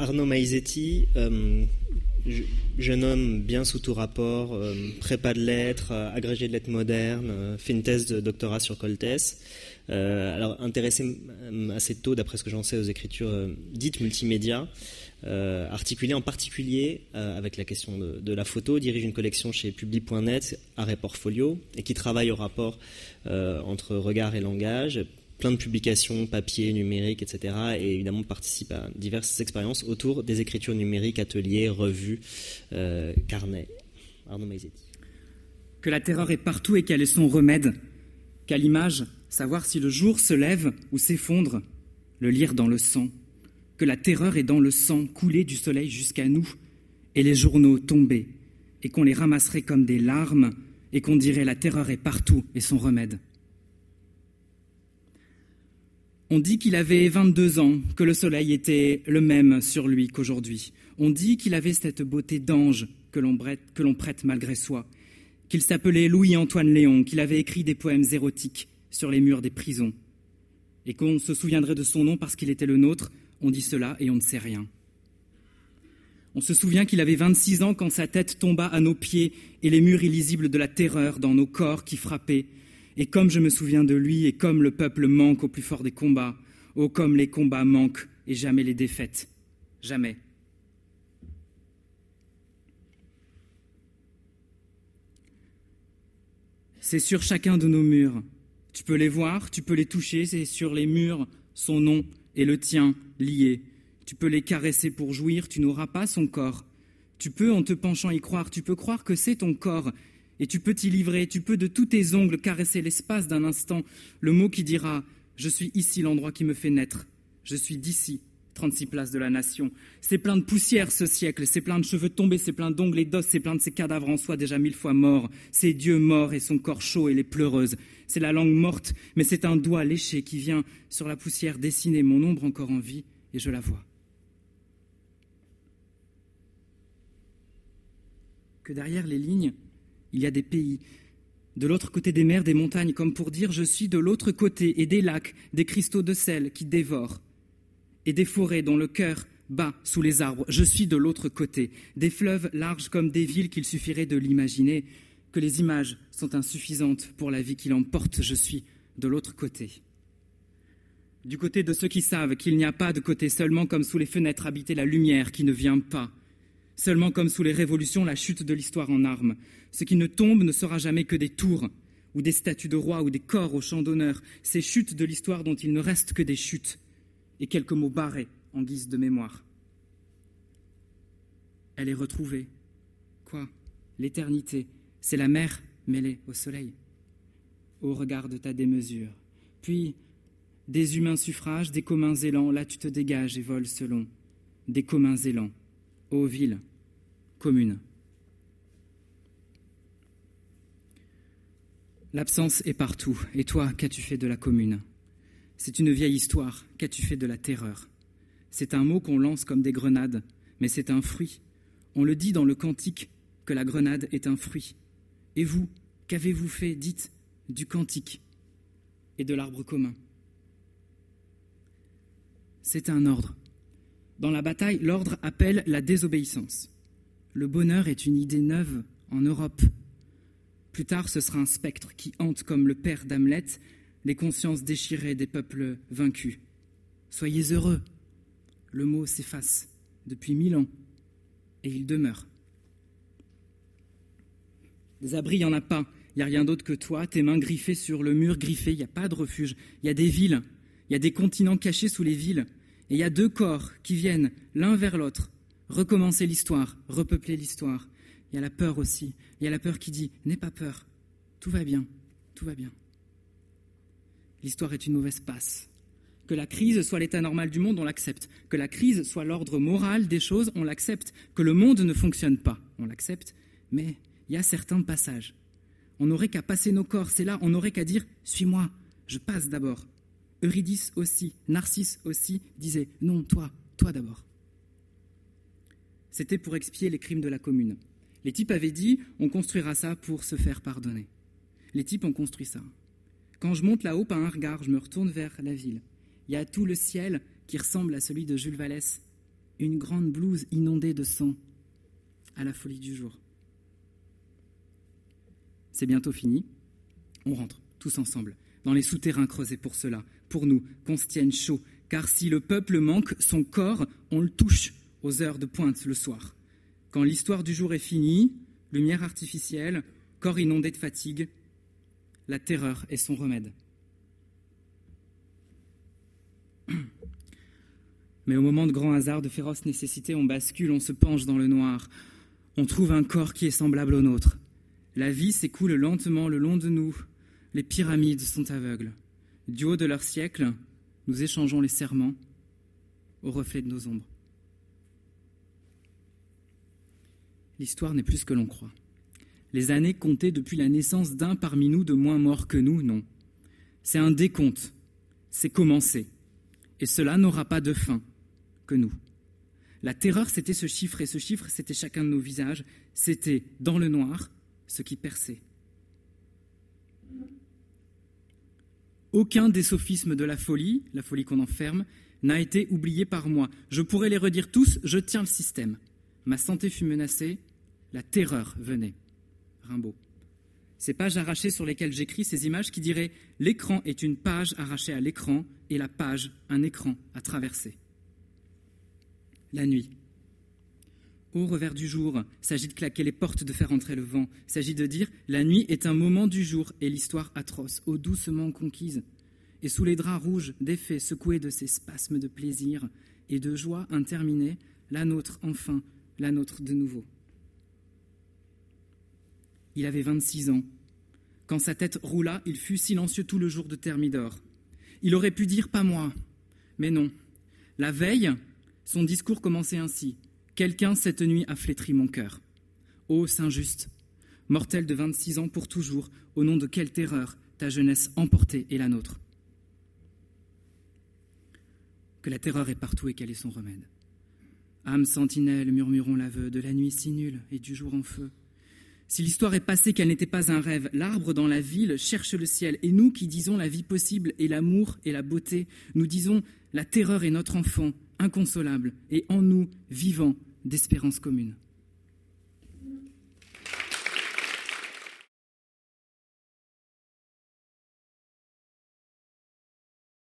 Arnaud Maizetti, jeune homme bien sous tout rapport, prépa de lettres, agrégé de lettres modernes, fait une thèse de doctorat sur Coltès. alors intéressé assez tôt, d'après ce que j'en sais, aux écritures dites multimédia. Euh, articulé en particulier euh, avec la question de, la photo, dirige une collection chez Publi.net, Arrêt Portfolio, et qui travaille au rapport euh, entre regard et langage, plein de publications, papier, numérique, etc. Et évidemment participe à diverses expériences autour des écritures numériques, ateliers, revues, carnets. Arnaud Maizetti. Que la terreur est partout et quel est son remède Qu'à l'image, savoir si le jour se lève ou s'effondre, le lire dans le sang que la terreur est dans le sang coulé du soleil jusqu'à nous, et les journaux tombés, et qu'on les ramasserait comme des larmes, et qu'on dirait la terreur est partout et son remède. On dit qu'il avait 22 ans, que le soleil était le même sur lui qu'aujourd'hui. On dit qu'il avait cette beauté d'ange que l'on prête malgré soi, qu'il s'appelait Louis-Antoine Léon, qu'il avait écrit des poèmes érotiques sur les murs des prisons, et qu'on se souviendrait de son nom parce qu'il était le nôtre, on dit cela et on ne sait rien. On se souvient qu'il avait 26 ans quand sa tête tomba à nos pieds et les murs illisibles de la terreur dans nos corps qui frappaient. Et comme je me souviens de lui, et comme le peuple manque au plus fort des combats, oh comme les combats manquent et jamais les défaites, jamais. C'est sur chacun de nos murs. Tu peux les voir, tu peux les toucher, c'est sur les murs son nom et le tien lié. Tu peux les caresser pour jouir, tu n'auras pas son corps. Tu peux, en te penchant, y croire, tu peux croire que c'est ton corps, et tu peux t'y livrer, tu peux de tous tes ongles caresser l'espace d'un instant, le mot qui dira Je suis ici l'endroit qui me fait naître, je suis d'ici, 36 places de la nation. C'est plein de poussière ce siècle, c'est plein de cheveux tombés, c'est plein d'ongles et d'os, c'est plein de ces cadavres en soi déjà mille fois morts, c'est Dieu mort et son corps chaud et les pleureuses. C'est la langue morte, mais c'est un doigt léché qui vient sur la poussière dessiner mon ombre encore en vie, et je la vois. Que derrière les lignes, il y a des pays, de l'autre côté des mers, des montagnes, comme pour dire je suis de l'autre côté, et des lacs, des cristaux de sel qui dévorent et des forêts dont le cœur bat sous les arbres. Je suis de l'autre côté, des fleuves larges comme des villes qu'il suffirait de l'imaginer, que les images sont insuffisantes pour la vie qui l'emporte. Je suis de l'autre côté. Du côté de ceux qui savent qu'il n'y a pas de côté, seulement comme sous les fenêtres habiter la lumière qui ne vient pas, seulement comme sous les révolutions la chute de l'histoire en armes. Ce qui ne tombe ne sera jamais que des tours, ou des statues de rois, ou des corps au champ d'honneur, ces chutes de l'histoire dont il ne reste que des chutes et quelques mots barrés en guise de mémoire. Elle est retrouvée. Quoi? L'éternité, c'est la mer mêlée au soleil, au regard de ta démesure. Puis, des humains suffrages, des communs élans, là tu te dégages et voles selon des communs élans, ô ville commune. L'absence est partout, et toi, qu'as-tu fait de la commune? C'est une vieille histoire. Qu'as-tu fait de la terreur? C'est un mot qu'on lance comme des grenades, mais c'est un fruit. On le dit dans le cantique que la grenade est un fruit. Et vous, qu'avez-vous fait, dites, du cantique et de l'arbre commun? C'est un ordre. Dans la bataille, l'ordre appelle la désobéissance. Le bonheur est une idée neuve en Europe. Plus tard, ce sera un spectre qui hante comme le père d'Hamlet les consciences déchirées des peuples vaincus. Soyez heureux. Le mot s'efface depuis mille ans et il demeure. Des abris, il n'y en a pas. Il n'y a rien d'autre que toi, tes mains griffées sur le mur griffé. Il n'y a pas de refuge. Il y a des villes. Il y a des continents cachés sous les villes. Et il y a deux corps qui viennent l'un vers l'autre, recommencer l'histoire, repeupler l'histoire. Il y a la peur aussi. Il y a la peur qui dit N'aie pas peur. Tout va bien. Tout va bien l'histoire est une mauvaise passe. Que la crise soit l'état normal du monde, on l'accepte. Que la crise soit l'ordre moral des choses, on l'accepte. Que le monde ne fonctionne pas, on l'accepte. Mais il y a certains passages. On n'aurait qu'à passer nos corps, c'est là, on n'aurait qu'à dire Suis-moi, je passe d'abord. Eurydice aussi, Narcisse aussi disaient Non, toi, toi d'abord. C'était pour expier les crimes de la commune. Les types avaient dit On construira ça pour se faire pardonner. Les types ont construit ça. Quand je monte là-haut par un regard, je me retourne vers la ville. Il y a tout le ciel qui ressemble à celui de Jules Vallès. une grande blouse inondée de sang, à la folie du jour. C'est bientôt fini. On rentre, tous ensemble, dans les souterrains creusés pour cela, pour nous, qu'on se tienne chaud, car si le peuple manque son corps, on le touche aux heures de pointe le soir. Quand l'histoire du jour est finie, lumière artificielle, corps inondé de fatigue, la terreur est son remède. Mais au moment de grand hasard, de féroce nécessité, on bascule, on se penche dans le noir. On trouve un corps qui est semblable au nôtre. La vie s'écoule lentement le long de nous. Les pyramides sont aveugles. Du haut de leur siècle, nous échangeons les serments au reflet de nos ombres. L'histoire n'est plus ce que l'on croit. Les années comptées depuis la naissance d'un parmi nous de moins morts que nous, non. C'est un décompte. C'est commencé. Et cela n'aura pas de fin que nous. La terreur, c'était ce chiffre, et ce chiffre, c'était chacun de nos visages. C'était dans le noir ce qui perçait. Aucun des sophismes de la folie, la folie qu'on enferme, n'a été oublié par moi. Je pourrais les redire tous, je tiens le système. Ma santé fut menacée, la terreur venait. Rimbaud. Ces pages arrachées sur lesquelles j'écris ces images qui diraient L'écran est une page arrachée à l'écran et la page un écran à traverser. La nuit. Au revers du jour, s'agit de claquer les portes, de faire entrer le vent. S'agit de dire La nuit est un moment du jour et l'histoire atroce, ô doucement conquise. Et sous les draps rouges, d'effet secoués de ces spasmes de plaisir et de joie interminée, la nôtre enfin, la nôtre de nouveau. Il avait 26 ans. Quand sa tête roula, il fut silencieux tout le jour de Thermidor. Il aurait pu dire pas moi. Mais non. La veille, son discours commençait ainsi. Quelqu'un cette nuit a flétri mon cœur. Ô Saint Juste, mortel de 26 ans pour toujours, au nom de quelle terreur ta jeunesse emportée est la nôtre Que la terreur est partout et quel est son remède Âme sentinelle, murmurons l'aveu, de la nuit si nulle et du jour en feu. Si l'histoire est passée qu'elle n'était pas un rêve, l'arbre dans la ville cherche le ciel, et nous qui disons la vie possible et l'amour et la beauté, nous disons la terreur est notre enfant, inconsolable, et en nous, vivant d'espérance commune.